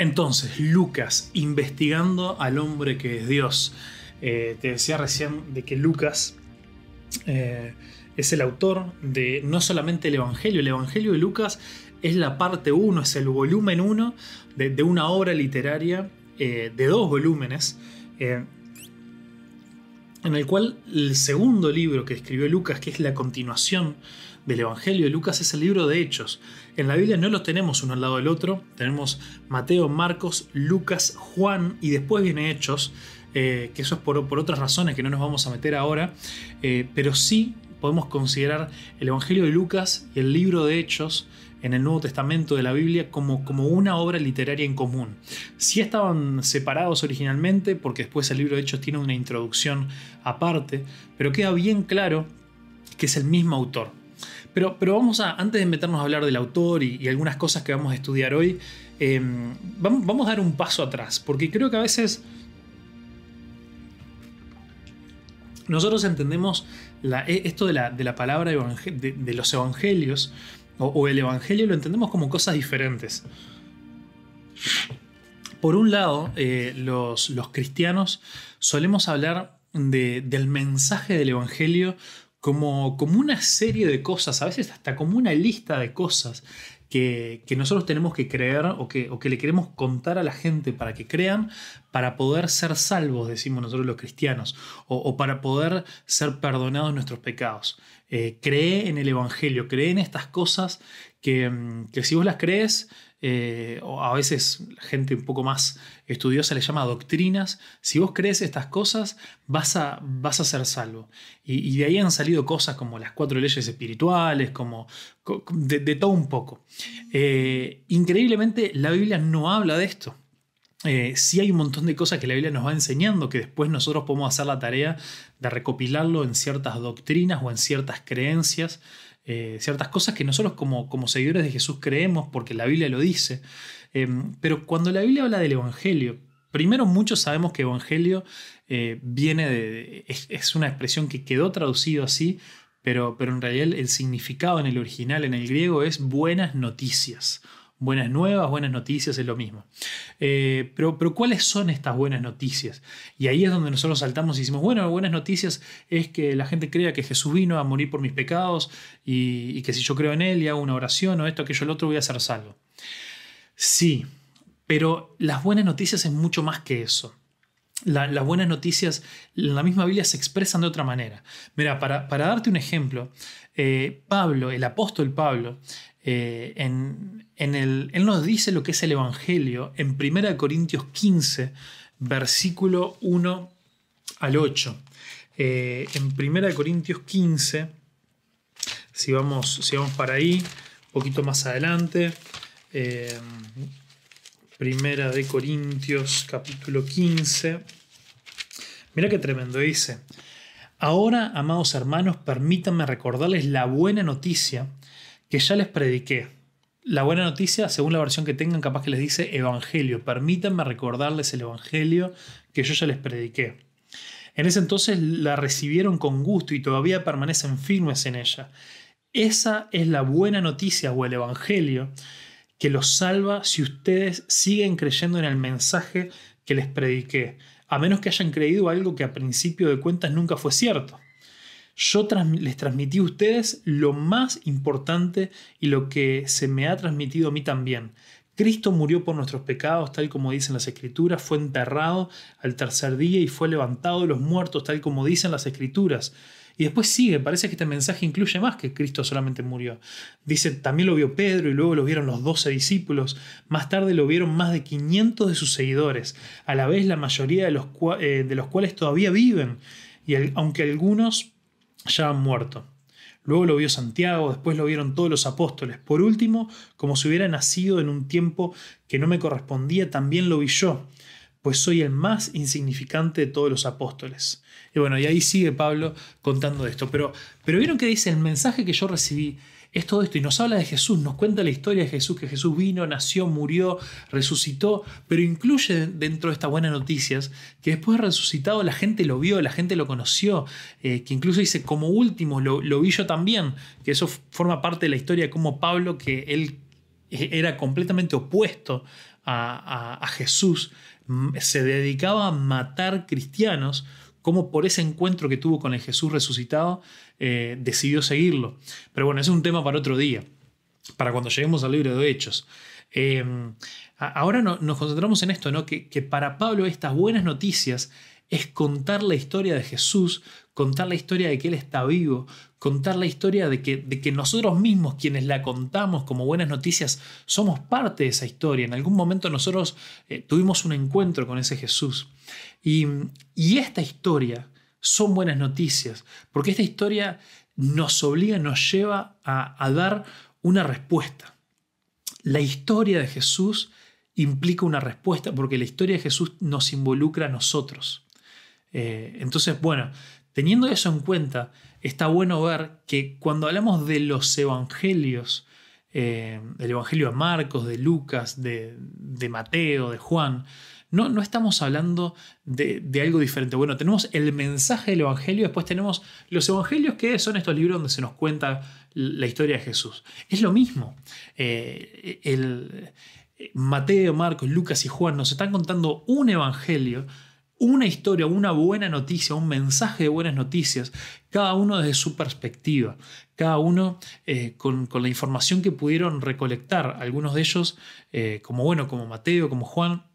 Entonces, Lucas, investigando al hombre que es Dios. Eh, te decía recién de que Lucas eh, es el autor de no solamente el Evangelio, el Evangelio de Lucas es la parte 1, es el volumen 1 de, una obra literaria eh, de dos volúmenes, en el cual el segundo libro que escribió Lucas, que es la continuación del Evangelio de Lucas, es el libro de Hechos. En la Biblia no los tenemos uno al lado del otro. Tenemos Mateo, Marcos, Lucas, Juan y después viene Hechos. Eh, que eso es por, otras razones que no nos vamos a meter ahora. Eh, pero sí podemos considerar el Evangelio de Lucas y el libro de Hechos en el Nuevo Testamento de la Biblia como, como una obra literaria en común. Sí estaban separados originalmente, porque después el libro de Hechos tiene una introducción aparte, pero queda bien claro que es el mismo autor. Pero, pero vamos a, antes de meternos a hablar del autor y, algunas cosas que vamos a estudiar hoy, em, vamos, a dar un paso atrás, porque creo que a veces nosotros entendemos e, esto de la, palabra de, los evangelios, o, el evangelio lo entendemos como cosas diferentes. Por un lado, eh, los, cristianos solemos hablar del mensaje del evangelio como, como una serie de cosas, a veces hasta como una lista de cosas que, nosotros tenemos que creer o que, o que, le queremos contar a la gente para que crean, para poder ser salvos, decimos nosotros los cristianos, o, para poder ser perdonados nuestros pecados. Eh, cree en el Evangelio, cree en estas cosas que, que si vos las crees, eh, o a veces gente un poco más estudiosa le llama doctrinas, si vos crees estas cosas vas a, vas a ser salvo. Y, de ahí han salido cosas como las cuatro leyes espirituales, como de, todo un poco. Eh, increíblemente la Biblia no habla de esto. Eh, sí hay un montón de cosas que la Biblia nos va enseñando que después nosotros podemos hacer la tarea de recopilarlo en ciertas doctrinas o en ciertas creencias eh, ciertas cosas que nosotros como, como seguidores de Jesús creemos porque la Biblia lo dice. Eh, pero cuando la Biblia habla del Evangelio, primero muchos sabemos que Evangelio eh, viene de... Es, una expresión que quedó traducido así, pero, pero en realidad el significado en el original, en el griego, es buenas noticias buenas nuevas, buenas noticias, es lo mismo. Eh, pero, pero, ¿cuáles son estas buenas noticias? Y ahí es donde nosotros saltamos y decimos, bueno, buenas noticias es que la gente crea que Jesús vino a morir por mis pecados y, que si yo creo en Él y hago una oración o esto, aquello, el otro, voy a ser salvo. Sí, pero las buenas noticias es mucho más que eso. las buenas noticias en la misma Biblia se expresan de otra manera. Mira, para, darte un ejemplo, eh, Pablo, el apóstol Pablo, eh, en, el, él nos dice lo que es el Evangelio en 1 Corintios 15, versículo 1 al 8. Eh, en 1 Corintios 15, si vamos, si vamos para ahí, un poquito más adelante, eh, Corintios capítulo 15. Mira qué tremendo dice. Ahora, amados hermanos, permítanme recordarles la buena noticia que ya les prediqué. La buena noticia, según la versión que tengan, capaz que les dice Evangelio. Permítanme recordarles el Evangelio que yo ya les prediqué. En ese entonces la recibieron con gusto y todavía permanecen firmes en ella. Esa es la buena noticia o el Evangelio que los salva si ustedes siguen creyendo en el mensaje que les prediqué, a menos que hayan creído algo que a principio de cuentas nunca fue cierto yo les transmití a ustedes lo más importante y lo que se me ha transmitido a mí también. Cristo murió por nuestros pecados, tal como dicen las Escrituras, fue enterrado al tercer día y fue levantado de los muertos, tal como dicen las Escrituras. Y después sigue, parece que este mensaje incluye más que Cristo solamente murió. Dice, también lo vio Pedro y luego lo vieron los doce discípulos. Más tarde lo vieron más de 500 de sus seguidores, a la vez la mayoría de los, eh, de los cuales todavía viven. Y aunque algunos ya han muerto. Luego lo vio Santiago, después lo vieron todos los apóstoles. Por último, como si hubiera nacido en un tiempo que no me correspondía, también lo vi yo, pues soy el más insignificante de todos los apóstoles. Y bueno, y ahí sigue Pablo contando esto. Pero, pero vieron que dice, el mensaje que yo recibí es todo esto. Y nos habla de Jesús, nos cuenta la historia de Jesús, que Jesús vino, nació, murió, resucitó, pero incluye dentro de estas buenas noticias que después de resucitado la gente lo vio, la gente lo conoció, eh, que incluso dice como último lo, lo vi yo también, que eso forma parte de la historia de cómo Pablo, que él era completamente opuesto a, Jesús, se dedicaba a matar cristianos, como por ese encuentro que tuvo con el Jesús resucitado, eh, decidió seguirlo. Pero bueno, es un tema para otro día, para cuando lleguemos al libro de Hechos. Eh, ahora nos concentramos en esto, ¿no? Que, para Pablo estas buenas noticias es contar la historia de Jesús, contar la historia de que Él está vivo, contar la historia de que, de que nosotros mismos, quienes la contamos como buenas noticias, somos parte de esa historia. En algún momento nosotros eh, tuvimos un encuentro con ese Jesús. Y, esta historia son buenas noticias, porque esta historia nos obliga, nos lleva a dar una respuesta. La historia de Jesús implica una respuesta porque la historia de Jesús nos involucra a nosotros. Eh, entonces, bueno, teniendo eso en cuenta, está bueno ver que cuando hablamos de los evangelios, eh, el evangelio de Marcos, de Lucas, de, Mateo, de Juan, no, no estamos hablando de, algo diferente. Bueno, tenemos el mensaje del evangelio, después tenemos los evangelios, que son estos libros donde se nos cuenta la historia de Jesús. Es lo mismo. Eh, el, Mateo, Marcos, Lucas y Juan nos están contando un evangelio una historia, una buena noticia, un mensaje de buenas noticias, cada uno desde su perspectiva, cada uno eh, con, la información que pudieron recolectar, algunos de ellos, eh, como bueno, como Mateo, como Juan,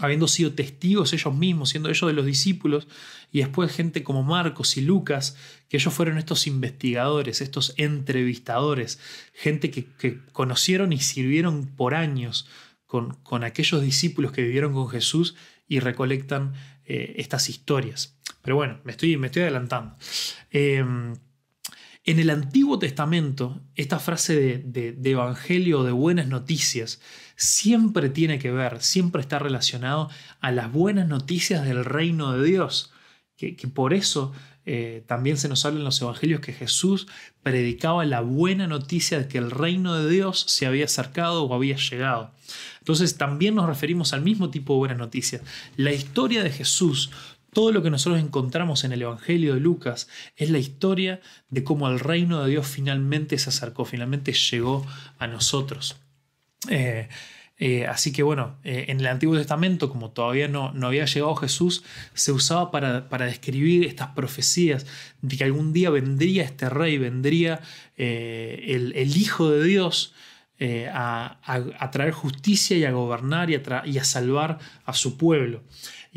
habiendo sido testigos ellos mismos, siendo ellos de los discípulos, y después gente como Marcos y Lucas, que ellos fueron estos investigadores, estos entrevistadores, gente que, conocieron y sirvieron por años con, con aquellos discípulos que vivieron con Jesús y recolectan eh, estas historias. Pero bueno, me estoy, me estoy adelantando. Em, en el Antiguo Testamento, esta frase de, evangelio de buenas noticias siempre tiene que ver, siempre está relacionado a las buenas noticias del reino de Dios. Que, por eso eh, también se nos habla en los evangelios que Jesús predicaba la buena noticia de que el reino de Dios se había acercado o había llegado. Entonces también nos referimos al mismo tipo de buenas noticias. La historia de Jesús, todo lo que nosotros encontramos en el Evangelio de Lucas, es la historia de cómo el reino de Dios finalmente se acercó, finalmente llegó a nosotros. Eh, eh, así que bueno, eh, en el Antiguo Testamento, como todavía no, había llegado Jesús, se usaba para, describir estas profecías de que algún día vendría este rey, vendría el, Hijo de Dios a, traer justicia y a gobernar y a salvar a su pueblo.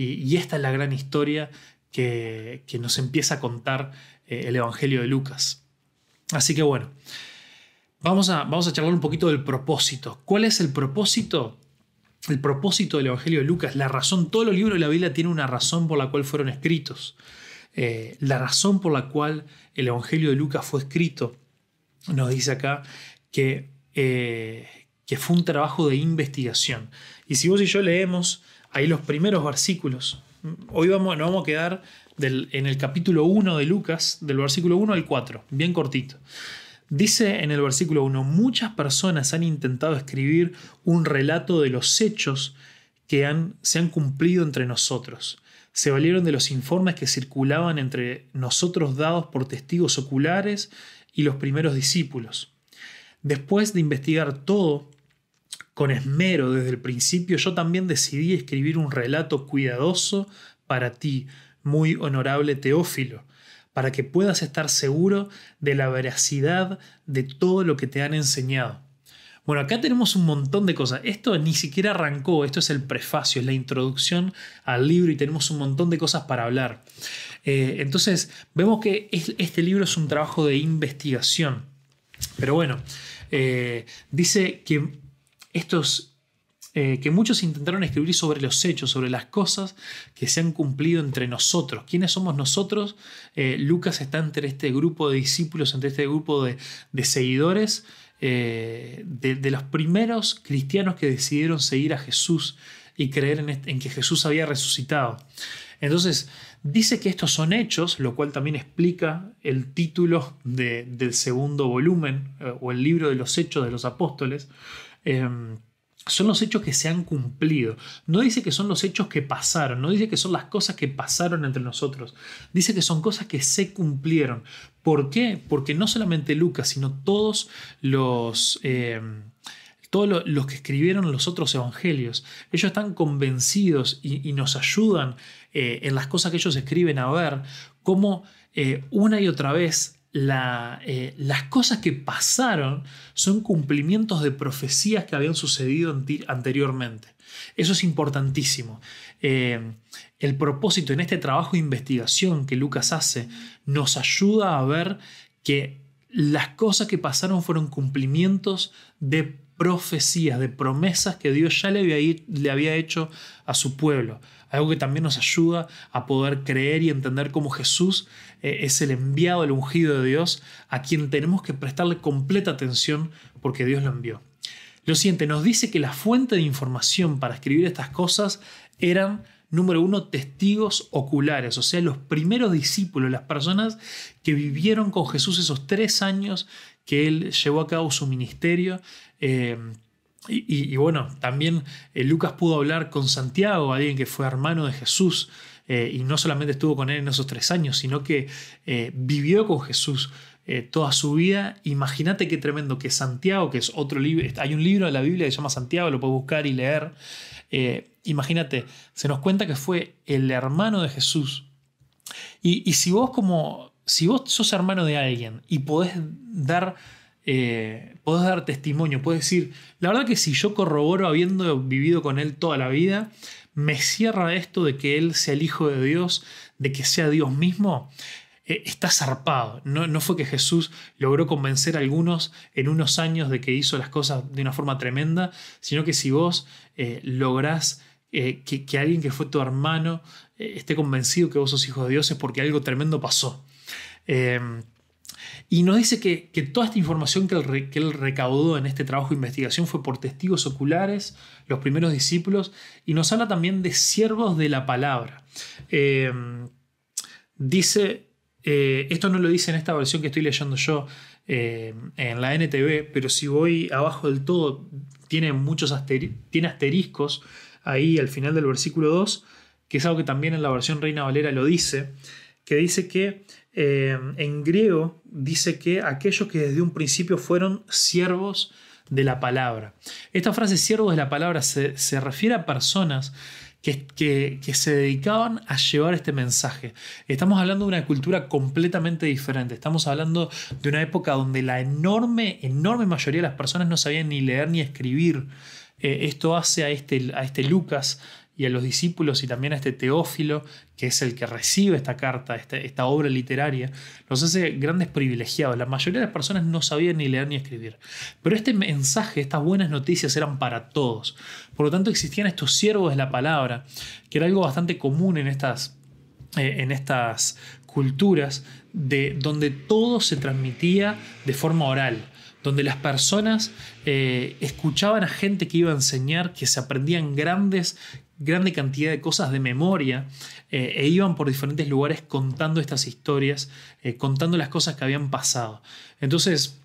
Y, esta es la gran historia que, nos empieza a contar eh, el Evangelio de Lucas. Así que bueno, vamos a, vamos a charlar un poquito del propósito. ¿Cuál es el propósito? El propósito del Evangelio de Lucas, la razón, todos los libros de la Biblia tienen una razón por la cual fueron escritos. Eh, la razón por la cual el Evangelio de Lucas fue escrito, nos dice acá que eh, que fue un trabajo de investigación. Y si vos y yo leemos ahí los primeros versículos, hoy vamos, nos vamos a quedar en el capítulo 1 de Lucas, del versículo 1 al 4, bien cortito. Dice en el versículo 1, muchas personas han intentado escribir un relato de los hechos que se han cumplido entre nosotros. Se valieron de los informes que circulaban entre nosotros dados por testigos oculares y los primeros discípulos. Después de investigar todo con esmero desde el principio, yo también decidí escribir un relato cuidadoso para ti, muy honorable Teófilo, para que puedas estar seguro de la veracidad de todo lo que te han enseñado. Bueno, acá tenemos un montón de cosas. Esto ni siquiera arrancó, esto es el prefacio, es la introducción al libro y tenemos un montón de cosas para hablar. Eh, entonces, vemos que este libro es un trabajo de investigación. Pero bueno, eh, dice que estos eh, que muchos intentaron escribir sobre los hechos, sobre las cosas que se han cumplido entre nosotros. ¿Quiénes somos nosotros? Eh, Lucas está entre este grupo de discípulos, entre este grupo de, seguidores, de, los primeros cristianos que decidieron seguir a Jesús y creer en, que Jesús había resucitado. Entonces, Dice que estos son hechos, lo cual también explica el título del segundo volumen eh, o el libro de los hechos de los apóstoles. Em, son los hechos que se han cumplido. No dice que son los hechos que pasaron, no dice que son las cosas que pasaron entre nosotros. Dice que son cosas que se cumplieron. ¿Por qué? Porque no solamente Lucas, sino todos los... Em, todos los que escribieron los otros evangelios. Ellos están convencidos y, nos ayudan eh, en las cosas que ellos escriben a ver cómo eh, una y otra vez eh, las cosas que pasaron son cumplimientos de profecías que habían sucedido anteriormente. Eso es importantísimo. el propósito en este trabajo de investigación que Lucas hace nos ayuda a ver que las cosas que pasaron fueron cumplimientos de profecías, de promesas que Dios ya le había hecho a su pueblo. Algo que también nos ayuda a poder creer y entender cómo Jesús eh, es el enviado, el ungido de Dios, a quien tenemos que prestarle completa atención porque Dios lo envió. Lo siguiente, nos dice que la fuente de información para escribir estas cosas eran número uno, testigos oculares, o sea, los primeros discípulos, las personas que vivieron con Jesús esos tres años que él llevó a cabo su ministerio. Eh, y, bueno, también eh, Lucas pudo hablar con Santiago, alguien que fue hermano de Jesús, eh, y no solamente estuvo con él en esos tres años, sino que vivió con Jesús toda su vida. Imagínate qué tremendo que Santiago, que es otro libro, hay un libro de la Biblia que se llama Santiago, lo puedes buscar y leer. imagínate, se nos cuenta que fue el hermano de Jesús. Y, y si vos como si vos sos hermano de alguien y podés dar, eh, podés dar testimonio, podés decir, la verdad que si yo corroboro habiendo vivido con él toda la vida, me cierra esto de que él sea el Hijo de Dios, de que sea Dios mismo, eh, está zarpado. No, no, fue que Jesús logró convencer a algunos en unos años de que hizo las cosas de una forma tremenda, sino que si vos eh, lográs que, que, alguien que fue tu hermano esté convencido que vos sos hijo de Dios es porque algo tremendo pasó. Y nos dice que, toda esta información que él, recaudó en este trabajo de investigación fue por testigos oculares, los primeros discípulos, y nos habla también de siervos de la palabra. Em, dice, eh, esto no lo dice en esta versión que estoy leyendo yo em, en la NTV, pero si voy abajo del todo, tiene muchos tiene asteriscos ahí al final del versículo 2, que es algo que también en la versión Reina Valera lo dice, que dice que eh, en griego dice que aquellos que desde un principio fueron siervos de la palabra. Esta frase siervos de la palabra se, refiere a personas que, que, se dedicaban a llevar este mensaje. Estamos hablando de una cultura completamente diferente. Estamos hablando de una época donde la enorme, enorme mayoría de las personas no sabían ni leer ni escribir. Eh, esto hace a este, a este Lucas y a los discípulos y también a este Teófilo, que es el que recibe esta carta, esta, esta, obra literaria, los hace grandes privilegiados. La mayoría de las personas no sabían ni leer ni escribir. Pero este mensaje, estas buenas noticias eran para todos. Por lo tanto, existían estos siervos de la palabra, que era algo bastante común en estas, eh, en estas culturas, de, donde todo se transmitía de forma oral donde las personas eh, escuchaban a gente que iba a enseñar, que se aprendían grandes grande cantidad de cosas de memoria eh, e iban por diferentes lugares contando estas historias, eh, contando las cosas que habían pasado. Entonces,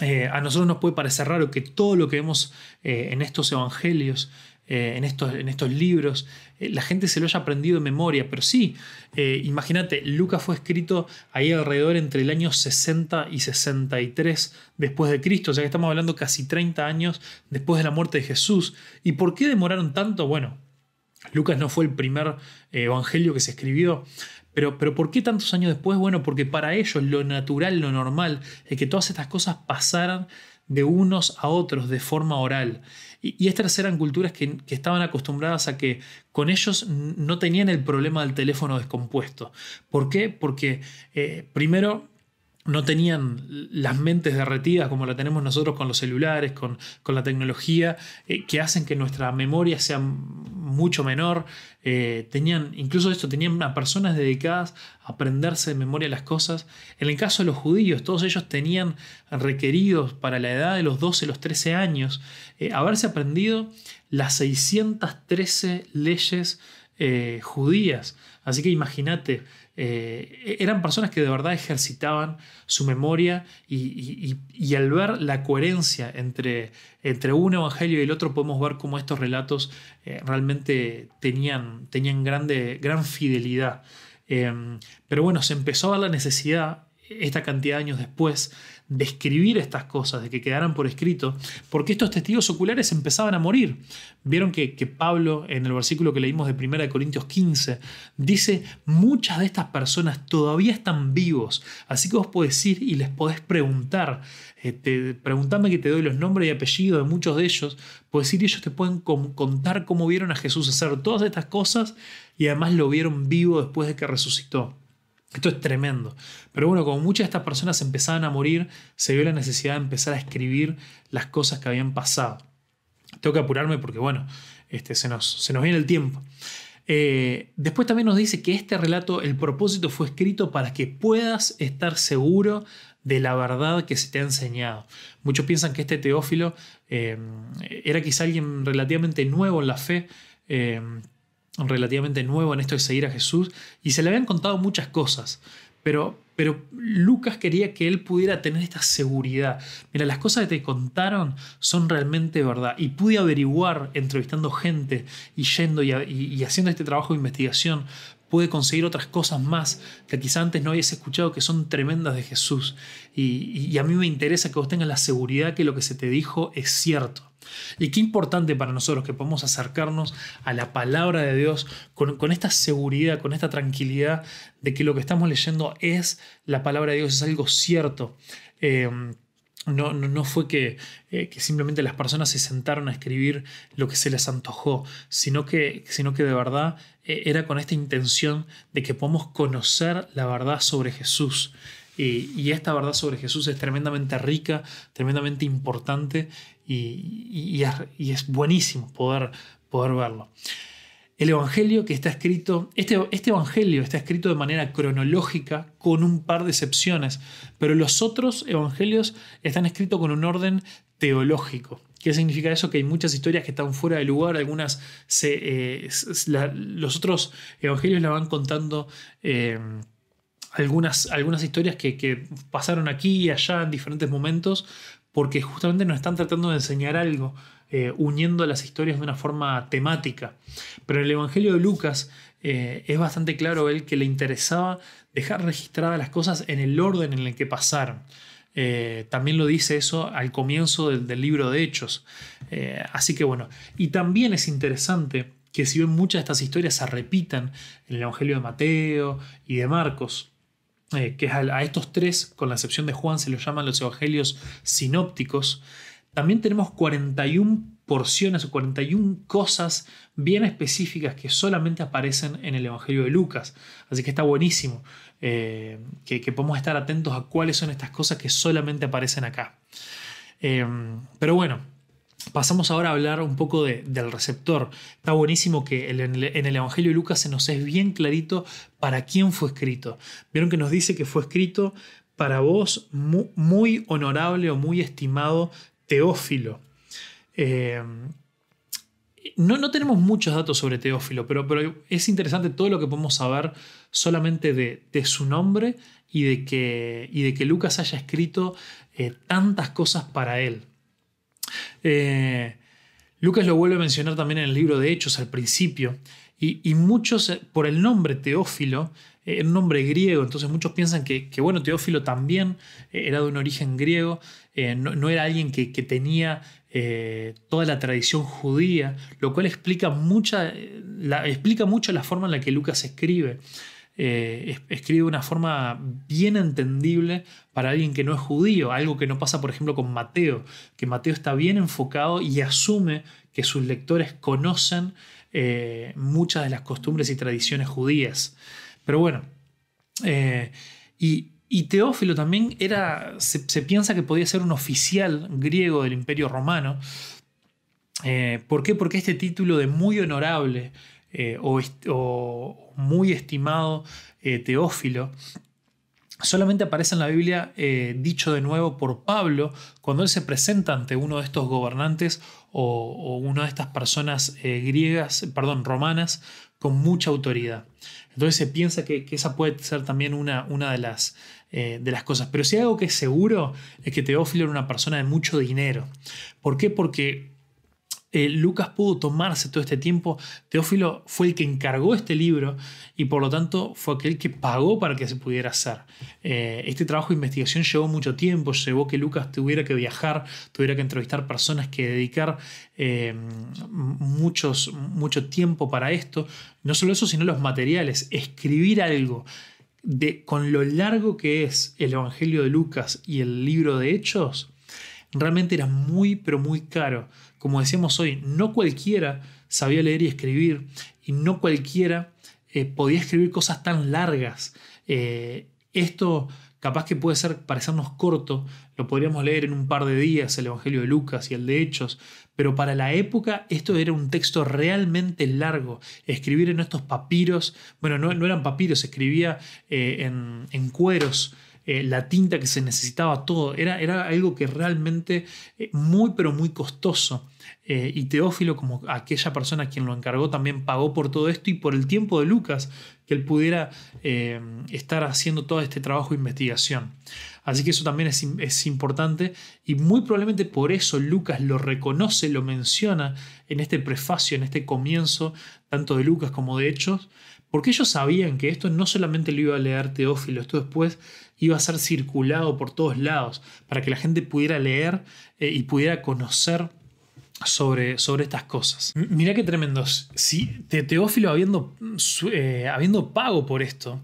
eh, a nosotros nos puede parecer raro que todo lo que vemos en estos evangelios, en, estos, en, estos, libros, la gente se lo haya aprendido de memoria, pero sí, imagínate, Lucas fue escrito ahí alrededor entre el año 60 y 63 después de Cristo, o sea que estamos hablando casi 30 años después de la muerte de Jesús. ¿Y por qué demoraron tanto? Bueno, Lucas no fue el primer eh, evangelio que se escribió, pero, pero, ¿por qué tantos años después? Bueno, porque para ellos lo natural, lo normal, es que todas estas cosas pasaran de unos a otros de forma oral. Y, estas eran culturas que, estaban acostumbradas a que con ellos no tenían el problema del teléfono descompuesto. ¿Por qué? Porque eh, primero no tenían las mentes derretidas como la tenemos nosotros con los celulares, con, la tecnología, eh, que hacen que nuestra memoria sea mucho menor. Eh, tenían, incluso esto, tenían personas dedicadas a aprenderse de memoria las cosas. En el caso de los judíos, todos ellos tenían requeridos para la edad de los 12, los 13 años, eh, haberse aprendido las 613 leyes judías. Así que imagínate, eh, eran personas que de verdad ejercitaban su memoria y, al ver la coherencia entre, entre un evangelio y el otro podemos ver cómo estos relatos eh, realmente tenían, tenían grande, gran fidelidad. Em, pero bueno, se empezó a ver la necesidad esta cantidad de años después de escribir estas cosas, de que quedaran por escrito, porque estos testigos oculares empezaban a morir. Vieron que, Pablo, en el versículo que leímos de 1 Corintios 15, dice, muchas de estas personas todavía están vivos, así que vos podés ir y les podés preguntar, eh, te, preguntame que te doy los nombres y apellidos de muchos de ellos, podés ir y ellos te pueden contar cómo vieron a Jesús hacer todas estas cosas y además lo vieron vivo después de que resucitó. Esto es tremendo. Pero bueno, como muchas de estas personas empezaban a morir, se vio la necesidad de empezar a escribir las cosas que habían pasado. Tengo que apurarme porque, bueno, este, se, nos, viene el tiempo. Eh, después también nos dice que este relato, el propósito fue escrito para que puedas estar seguro de la verdad que se te ha enseñado. Muchos piensan que este Teófilo eh, era quizá alguien relativamente nuevo en la fe, eh, relativamente nuevo en esto de seguir a Jesús y se le habían contado muchas cosas, pero, pero Lucas quería que él pudiera tener esta seguridad. Mira, las cosas que te contaron son realmente verdad y pude averiguar entrevistando gente y yendo y, haciendo este trabajo de investigación, pude conseguir otras cosas más que quizá antes no habías escuchado que son tremendas de Jesús. Y, a mí me interesa que vos tengas la seguridad que lo que se te dijo es cierto. Y qué importante para nosotros que podamos acercarnos a la palabra de Dios con, esta seguridad, con esta tranquilidad de que lo que estamos leyendo es la palabra de Dios, es algo cierto. Eh, no, no, fue que, eh, que, simplemente las personas se sentaron a escribir lo que se les antojó, sino que, sino que de verdad eh, era con esta intención de que podamos conocer la verdad sobre Jesús. Y, esta verdad sobre Jesús es tremendamente rica, tremendamente importante y, es, buenísimo poder, poder verlo. El Evangelio que está escrito, este, este, Evangelio está escrito de manera cronológica con un par de excepciones, pero los otros Evangelios están escritos con un orden teológico. ¿Qué significa eso? Que hay muchas historias que están fuera de lugar, algunas eh, los otros Evangelios la van contando. Eh, algunas, algunas historias que, que, pasaron aquí y allá en diferentes momentos, porque justamente nos están tratando de enseñar algo, eh, uniendo las historias de una forma temática. Pero en el Evangelio de Lucas eh, es bastante claro él que le interesaba dejar registradas las cosas en el orden en el que pasaron. Eh, también lo dice eso al comienzo del, libro de Hechos. así que bueno, y también es interesante que si bien muchas de estas historias se repitan en el Evangelio de Mateo y de Marcos, que a, estos tres, con la excepción de Juan, se los llaman los evangelios sinópticos, también tenemos 41 porciones o 41 cosas bien específicas que solamente aparecen en el Evangelio de Lucas. Así que está buenísimo eh, que, podemos estar atentos a cuáles son estas cosas que solamente aparecen acá. Eh, pero bueno, Pasamos ahora a hablar un poco del receptor. Está buenísimo que en el, Evangelio de Lucas se nos es bien clarito para quién fue escrito. Vieron que nos dice que fue escrito para vos muy, honorable o muy estimado Teófilo. Eh, no, no, tenemos muchos datos sobre Teófilo, pero, pero, es interesante todo lo que podemos saber solamente de, su nombre y de, que, y de, que, Lucas haya escrito eh, tantas cosas para él. Eh, Lucas lo vuelve a mencionar también en el libro de Hechos al principio, y, muchos, eh, por el nombre Teófilo, eh, un nombre griego, entonces muchos piensan que, bueno, Teófilo también era de un origen griego, no, era alguien que, tenía toda la tradición judía, lo cual explica, mucha, explica mucho la forma en la que Lucas escribe. Eh, escribe de una forma bien entendible para alguien que no es judío, algo que no pasa por ejemplo con Mateo, que Mateo está bien enfocado y asume que sus lectores conocen eh, muchas de las costumbres y tradiciones judías. Pero bueno, eh, y, Teófilo también era, se, piensa que podía ser un oficial griego del imperio romano. ¿Por qué? Porque este título de muy honorable o, muy estimado eh, Teófilo, solamente aparece en la Biblia eh, dicho de nuevo por Pablo cuando él se presenta ante uno de estos gobernantes o, una de estas personas eh, griegas, perdón, romanas, con mucha autoridad. Entonces se piensa que, esa puede ser también una, una de, las, de las cosas. Pero si hay algo que es seguro es que Teófilo era una persona de mucho dinero. ¿Por qué? Porque eh, Lucas pudo tomarse todo este tiempo. Teófilo fue el que encargó este libro y por lo tanto fue aquel que pagó para que se pudiera hacer. Eh, este trabajo de investigación llevó mucho tiempo, llevó que Lucas tuviera que viajar, tuviera que entrevistar personas, que dedicar eh, muchos, mucho tiempo para esto. No solo eso, sino los materiales, escribir algo. De, con lo largo que es el Evangelio de Lucas y el libro de Hechos, realmente era muy, pero muy caro como decíamos hoy, no cualquiera sabía leer y escribir y no cualquiera eh, podía escribir cosas tan largas. Eh, esto capaz que puede ser parecernos corto, lo podríamos leer en un par de días, el Evangelio de Lucas y el de Hechos, pero para la época esto era un texto realmente largo. Escribir en estos papiros, bueno, no, eran papiros, escribía eh, en, cueros. La tinta que se necesitaba, todo, era, era algo que realmente muy pero muy costoso. Eh, y Teófilo, como aquella persona quien lo encargó, también pagó por todo esto y por el tiempo de Lucas, que él pudiera eh, estar haciendo todo este trabajo de investigación. Así que eso también es, es, importante y muy probablemente por eso Lucas lo reconoce, lo menciona en este prefacio, en este comienzo, tanto de Lucas como de Hechos, porque ellos sabían que esto no solamente lo iba a leer Teófilo, esto después iba a ser circulado por todos lados, para que la gente pudiera leer eh, y pudiera conocer sobre, sobre estas cosas. Mira qué tremendos. Si Teófilo habiendo, eh, habiendo pago por esto,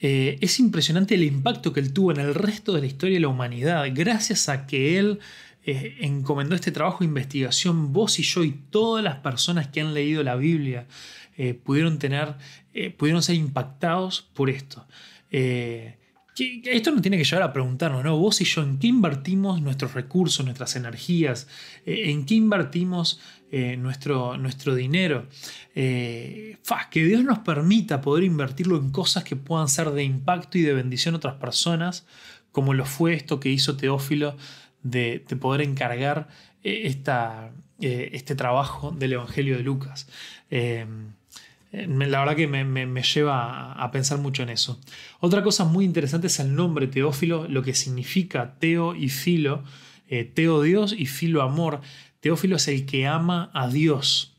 eh, es impresionante el impacto que él tuvo en el resto de la historia de la humanidad, gracias a que él encomendó este trabajo de investigación, vos y yo y todas las personas que han leído la Biblia pudieron tener, pudieron ser impactados por esto. Esto nos tiene que llevar a preguntarnos, ¿no? Vos y yo, ¿en qué invertimos nuestros recursos, nuestras energías? Eh, ¿En qué invertimos eh, nuestro, nuestro dinero? Eh, que Dios nos permita poder invertirlo en cosas que puedan ser de impacto y de bendición a otras personas, como lo fue esto que hizo Teófilo de, poder encargar esta, este trabajo del Evangelio de Lucas. La verdad que me, lleva a pensar mucho en eso. Otra cosa muy interesante es el nombre Teófilo, lo que significa Teo y Filo. Eh, teo Dios y Filo amor. Teófilo es el que ama a Dios.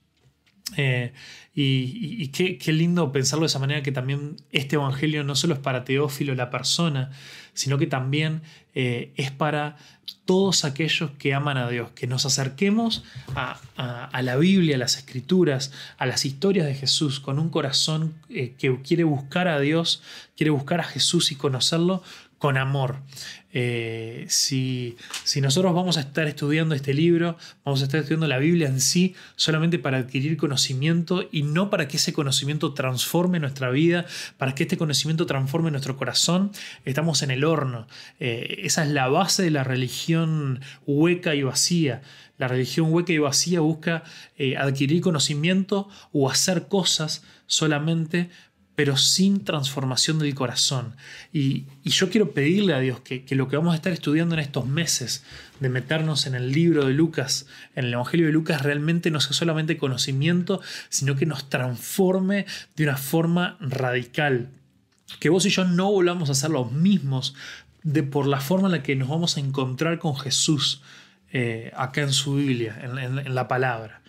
Eh, y, qué, lindo pensarlo de esa manera que también este Evangelio no solo es para Teófilo, la persona, sino que también eh, es para todos aquellos que aman a Dios, que nos acerquemos a, la Biblia, a las Escrituras, a las historias de Jesús, con un corazón eh, que quiere buscar a Dios, quiere buscar a Jesús y conocerlo con amor. Eh, si, si, nosotros vamos a estar estudiando este libro, vamos a estar estudiando la Biblia en sí, solamente para adquirir conocimiento y no para que ese conocimiento transforme nuestra vida, para que este conocimiento transforme nuestro corazón, estamos en el horno. Eh, esa es la base de la religión hueca y vacía. La religión hueca y vacía busca eh, adquirir conocimiento o hacer cosas solamente pero sin transformación del corazón. Y, yo quiero pedirle a Dios que, lo que vamos a estar estudiando en estos meses, de meternos en el libro de Lucas, en el Evangelio de Lucas, realmente no sea solamente conocimiento, sino que nos transforme de una forma radical. Que vos y yo no volvamos a ser los mismos de, por la forma en la que nos vamos a encontrar con Jesús eh, acá en su Biblia, en la palabra.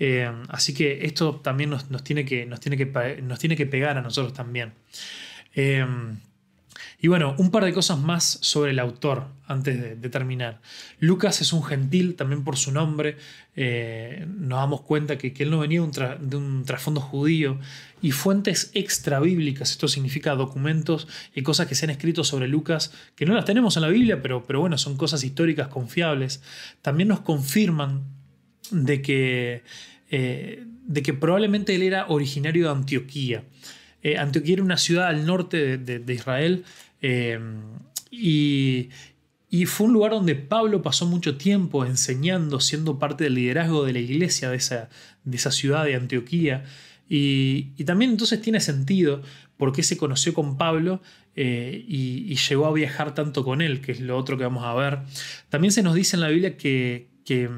Eh, así que esto también nos, tiene que, nos, tiene que, nos, tiene que, pegar a nosotros también. Eh, y bueno, un par de cosas más sobre el autor antes de, terminar. Lucas es un gentil también por su nombre. Eh, nos damos cuenta que, él no venía de un trasfondo judío. Y fuentes extra bíblicas, esto significa documentos y cosas que se han escrito sobre Lucas, que no las tenemos en la Biblia, pero, pero bueno, son cosas históricas confiables. También nos confirman de que, eh, de que probablemente él era originario de Antioquía. Eh, Antioquía era una ciudad al norte de, Israel eh, y, fue un lugar donde Pablo pasó mucho tiempo enseñando, siendo parte del liderazgo de la iglesia de esa, de esa ciudad de Antioquía. Y, también entonces tiene sentido porque se conoció con Pablo y, llegó a viajar tanto con él, que es lo otro que vamos a ver. También se nos dice en la Biblia que, que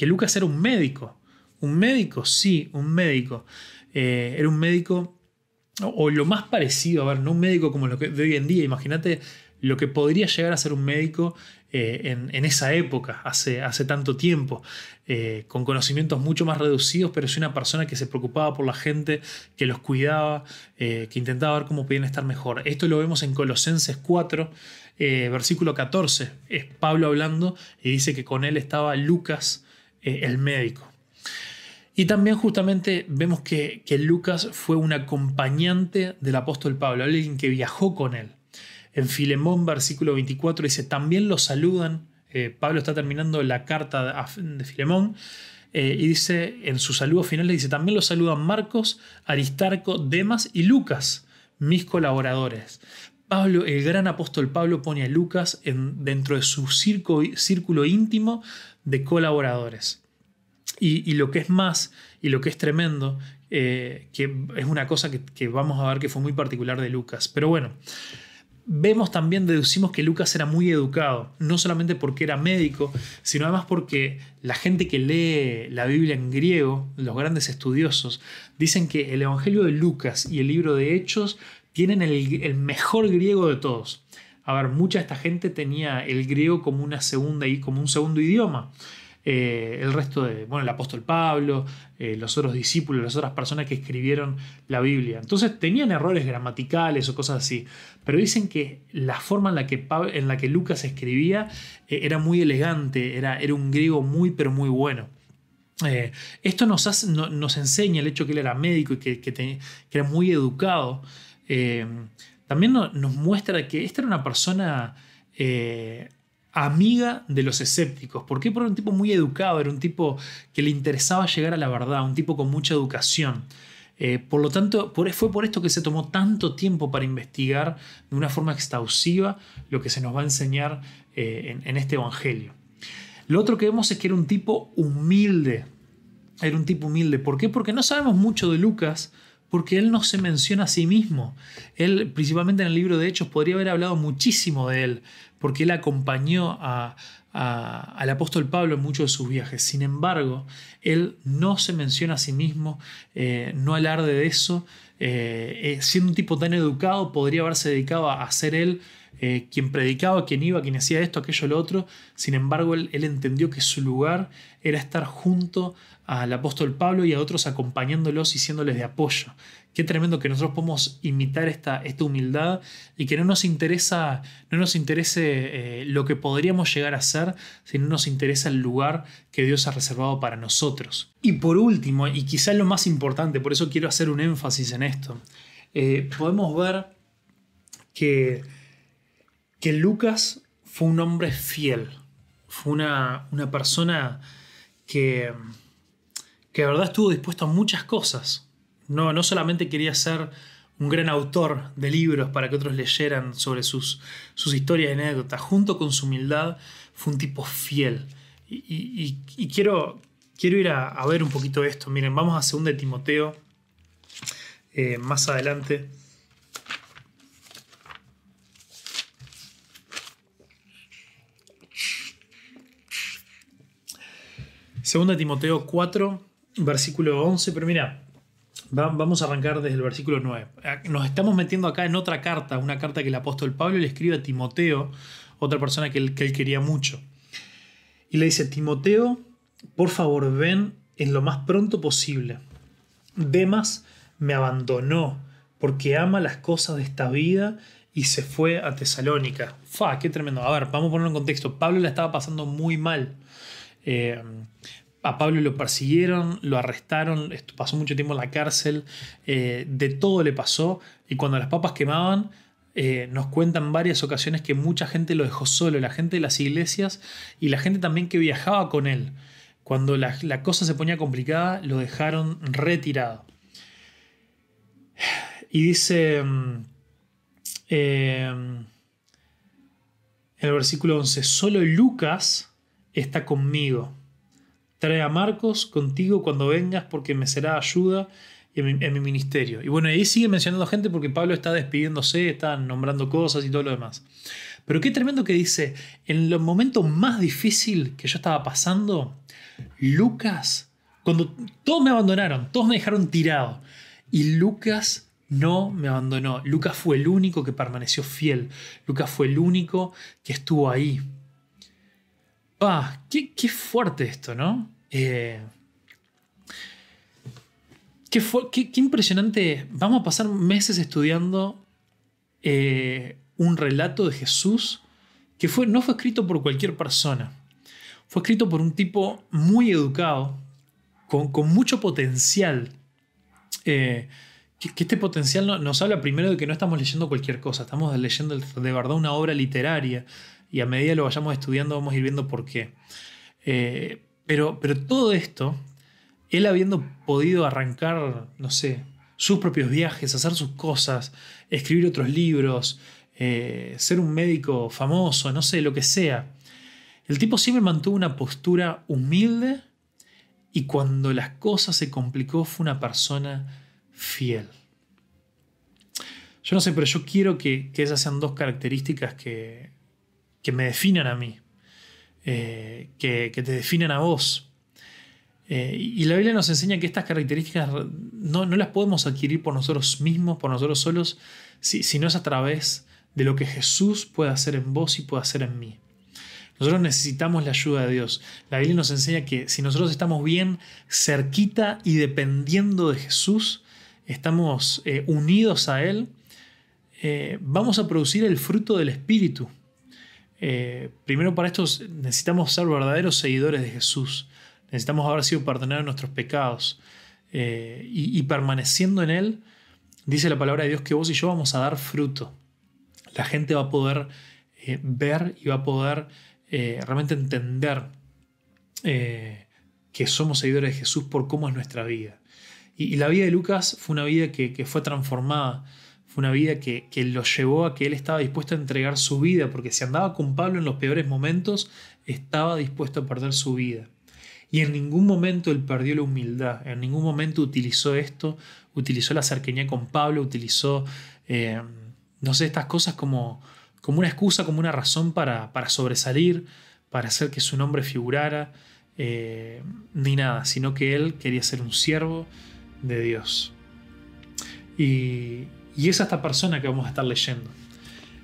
que Lucas era un médico. Un médico, sí, un médico. Eh, era un médico, o, lo más parecido, a ver, no un médico como lo que de hoy en día. Imagínate lo que podría llegar a ser un médico eh, en, esa época, hace, hace tanto tiempo, eh, con conocimientos mucho más reducidos, pero es una persona que se preocupaba por la gente, que los cuidaba, que intentaba ver cómo podían estar mejor. Esto lo vemos en Colosenses 4, versículo 14. Es Pablo hablando y dice que con él estaba Lucas, el médico. Y también justamente vemos que, Lucas fue un acompañante del apóstol Pablo, alguien que viajó con él. En Filemón, versículo 24, dice, también lo saludan. Eh, Pablo está terminando la carta de Filemón eh, y dice, en su saludo final le dice, también lo saludan Marcos, Aristarco, Demas y Lucas, mis colaboradores. Pablo, el gran apóstol Pablo pone a Lucas en, dentro de su círculo íntimo de colaboradores. Y, lo que es más, y lo que es tremendo, eh, que es una cosa que, vamos a ver que fue muy particular de Lucas. Pero bueno, vemos también, deducimos que Lucas era muy educado, no solamente porque era médico, sino además porque la gente que lee la Biblia en griego, los grandes estudiosos, dicen que el Evangelio de Lucas y el libro de Hechos tienen el, mejor griego de todos. A ver, mucha de esta gente tenía el griego como una segunda y como un segundo idioma. Eh, el resto de, bueno, el apóstol Pablo, eh, los otros discípulos, las otras personas que escribieron la Biblia. Entonces tenían errores gramaticales o cosas así, pero dicen que la forma en la que, en la que Lucas escribía eh, era muy elegante, era, era, un griego muy, pero muy bueno. esto nos, nos, enseña el hecho que él era médico y que, que, era muy educado. también nos muestra que esta era una persona amiga de los escépticos. ¿Por qué? Porque era un tipo muy educado, era un tipo que le interesaba llegar a la verdad, un tipo con mucha educación. Eh, por lo tanto, fue por esto que se tomó tanto tiempo para investigar de una forma exhaustiva lo que se nos va a enseñar eh, en, en este Evangelio. Lo otro que vemos es que era un tipo humilde. Era un tipo humilde. ¿Por qué? Porque no sabemos mucho de Lucas, porque él no se menciona a sí mismo. Él, principalmente en el libro de Hechos, podría haber hablado muchísimo de él, porque él acompañó al apóstol Pablo en muchos de sus viajes. Sin embargo, él no se menciona a sí mismo, eh, no alarde de eso. Eh, eh, siendo un tipo tan educado, podría haberse dedicado a ser él quien predicaba, quien iba, quien hacía esto, aquello, lo otro. Sin embargo, él, él entendió que su lugar era estar junto al apóstol Pablo y a otros acompañándolos y siéndoles de apoyo. Qué tremendo que nosotros podemos imitar esta, esta humildad y que no nos interesa, no nos interese eh, lo que podríamos llegar a ser, sino nos interesa el lugar que Dios ha reservado para nosotros. Y por último, y quizás lo más importante, por eso quiero hacer un énfasis en esto, eh, podemos ver que, que Lucas fue un hombre fiel, fue una, una persona que, que de verdad estuvo dispuesto a muchas cosas no, no solamente quería ser un gran autor de libros para que otros leyeran sobre sus, sus historias y anécdotas, junto con su humildad, fue un tipo fiel. Y, quiero, quiero ir a, ver un poquito esto. Miren, vamos a 2 de Timoteo eh, más adelante. Segunda Timoteo 4, versículo 11, pero mira, Vamos a arrancar desde el versículo 9. Nos estamos metiendo acá en otra carta, una carta que el apóstol Pablo le escribe a Timoteo, otra persona que él, quería mucho. Y le dice, Timoteo, por favor ven en lo más pronto posible. Demas me abandonó porque ama las cosas de esta vida y se fue a Tesalónica. Fa, qué tremendo. A ver, vamos a ponerlo en contexto. Pablo la estaba pasando muy mal. Eh, a Pablo lo persiguieron, lo arrestaron, pasó mucho tiempo en la cárcel, eh, de todo le pasó, y cuando las papas quemaban, eh, nos cuentan varias ocasiones que mucha gente lo dejó solo, la gente de las iglesias y la gente también que viajaba con él. Cuando la, cosa se ponía complicada, lo dejaron retirado. Y dice mm, eh, en el versículo 11, solo Lucas está conmigo Trae a Marcos contigo cuando vengas porque me será ayuda en mi, ministerio. Y bueno, ahí sigue mencionando gente porque Pablo está despidiéndose, está nombrando cosas y todo lo demás. Pero qué tremendo que dice, en los momentos más difíciles que yo estaba pasando, Lucas, cuando todos me abandonaron, todos me dejaron tirado, y Lucas no me abandonó. Lucas fue el único que permaneció fiel. Lucas fue el único que estuvo ahí. Ah, qué, fuerte esto, ¿no? Eh, qué, impresionante. Vamos a pasar meses estudiando eh, un relato de Jesús que no fue escrito por cualquier persona. Fue escrito por un tipo muy educado, con, mucho potencial. Eh, que, este potencial nos habla primero de que no estamos leyendo cualquier cosa, estamos leyendo de verdad una obra literaria y a medida lo vayamos estudiando vamos a ir viendo por qué. Eh, pero, pero todo esto, él habiendo podido arrancar, no sé, sus propios viajes, hacer sus cosas, escribir otros libros, eh, ser un médico famoso, no sé, lo que sea. El tipo siempre mantuvo una postura humilde y cuando las cosas se complicó fue una persona fiel. Yo no sé, pero yo quiero que, esas sean dos características que, me definan a mí, eh, que, te definan a vos. Eh, y la Biblia nos enseña que estas características no, las podemos adquirir por nosotros mismos, por nosotros solos, si, si no es a través de lo que Jesús puede hacer en vos y puede hacer en mí. Nosotros necesitamos la ayuda de Dios. La Biblia nos enseña que si nosotros estamos bien cerquita y dependiendo de Jesús, estamos eh, unidos a Él, vamos a producir el fruto del Espíritu. Eh, primero para esto necesitamos ser verdaderos seguidores de Jesús. Necesitamos haber sido perdonados nuestros pecados. y, permaneciendo en Él, dice la palabra de Dios que vos y yo vamos a dar fruto. La gente va a poder ver y va a poder realmente entender que somos seguidores de Jesús por cómo es nuestra vida. Y, la vida de Lucas fue una vida que, fue transformada, fue una vida que, lo llevó a que él estaba dispuesto a entregar su vida, porque si andaba con Pablo en los peores momentos, estaba dispuesto a perder su vida. Y en ningún momento él perdió la humildad, en ningún momento utilizó esto, utilizó la cercanía con Pablo, utilizó, eh, no sé, estas cosas como, como una excusa, como una razón para, para sobresalir, para hacer que su nombre figurara, eh, ni nada, sino que él quería ser un siervo, de Dios. Y, es esta persona que vamos a estar leyendo.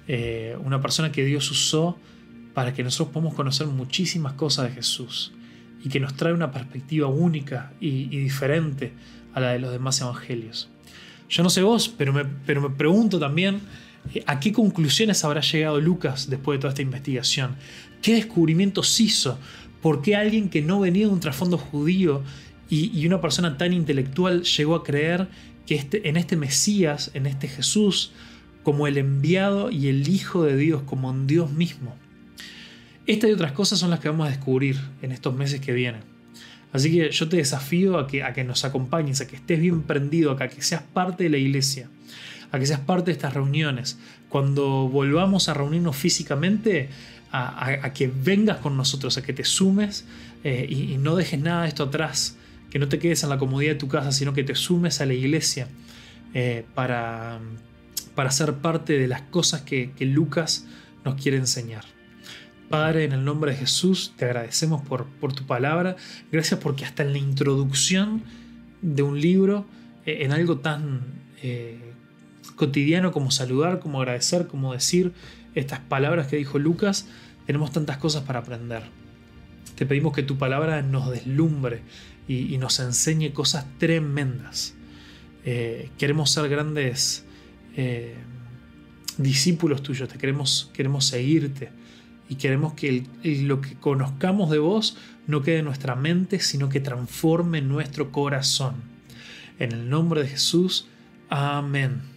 Eh, una persona que Dios usó para que nosotros podamos conocer muchísimas cosas de Jesús y que nos trae una perspectiva única y, diferente a la de los demás evangelios. Yo no sé vos, pero me, pero me pregunto también eh, a qué conclusiones habrá llegado Lucas después de toda esta investigación. ¿Qué descubrimientos hizo? ¿Por qué alguien que no venía de un trasfondo judío y, una persona tan intelectual llegó a creer que este, en este Mesías, en este Jesús, como el enviado y el Hijo de Dios, como un Dios mismo. Estas y otras cosas son las que vamos a descubrir en estos meses que vienen. Así que yo te desafío a que, a que nos acompañes, a que estés bien prendido acá, a que seas parte de la iglesia, a que seas parte de estas reuniones. Cuando volvamos a reunirnos físicamente, a, que vengas con nosotros, a que te sumes eh, y, y no dejes nada de esto atrás que no te quedes en la comodidad de tu casa, sino que te sumes a la iglesia eh, para, para ser parte de las cosas que, Lucas nos quiere enseñar. Padre, en el nombre de Jesús, te agradecemos por, por tu palabra. Gracias porque hasta en la introducción de un libro, eh, en algo tan eh, cotidiano como saludar, como agradecer, como decir estas palabras que dijo Lucas, tenemos tantas cosas para aprender. Te pedimos que tu palabra nos deslumbre, y, nos enseñe cosas tremendas. Eh, queremos ser grandes eh, discípulos tuyos, te queremos, queremos seguirte y queremos que lo que conozcamos de vos no quede en nuestra mente, sino que transforme nuestro corazón. En el nombre de Jesús, amén.